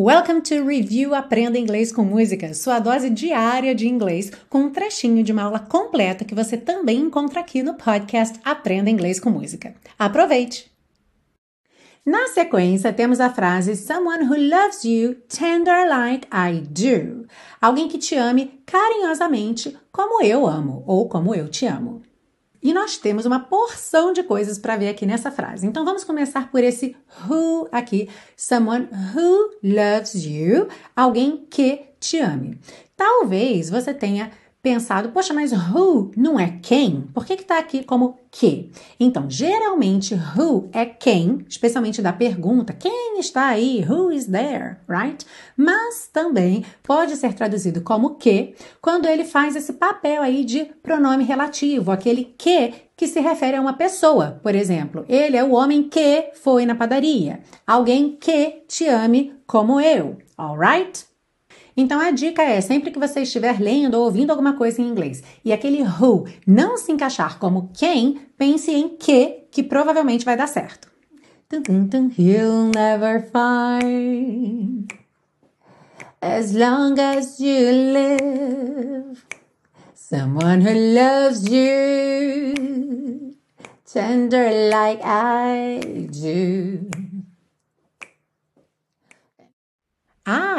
Welcome to Review Aprenda Inglês com Música, sua dose diária de inglês, com um trechinho de uma aula completa que você também encontra aqui no podcast Aprenda Inglês com Música. Aproveite! Na sequência, temos a frase Someone who loves you tender like I do. Alguém que te ame carinhosamente como eu amo ou como eu te amo. E nós temos uma porção de coisas para ver aqui nessa frase. Então vamos começar por esse who aqui. Someone who loves you. Alguém que te ame. Talvez você tenha pensado, poxa, mas who não é quem? Por que está aqui como que? Então, geralmente, who é quem, especialmente da pergunta, quem está aí? Who is there? Right? Mas também pode ser traduzido como que, quando ele faz esse papel aí de pronome relativo, aquele que que se refere a uma pessoa. Por exemplo, ele é o homem que foi na padaria. Alguém que te ame como eu. Alright? Então a dica é, sempre que você estiver lendo ou ouvindo alguma coisa em inglês e aquele who não se encaixar como quem, pense em que, que provavelmente vai dar certo. He'll never find as long as you live someone who loves you tender like I do.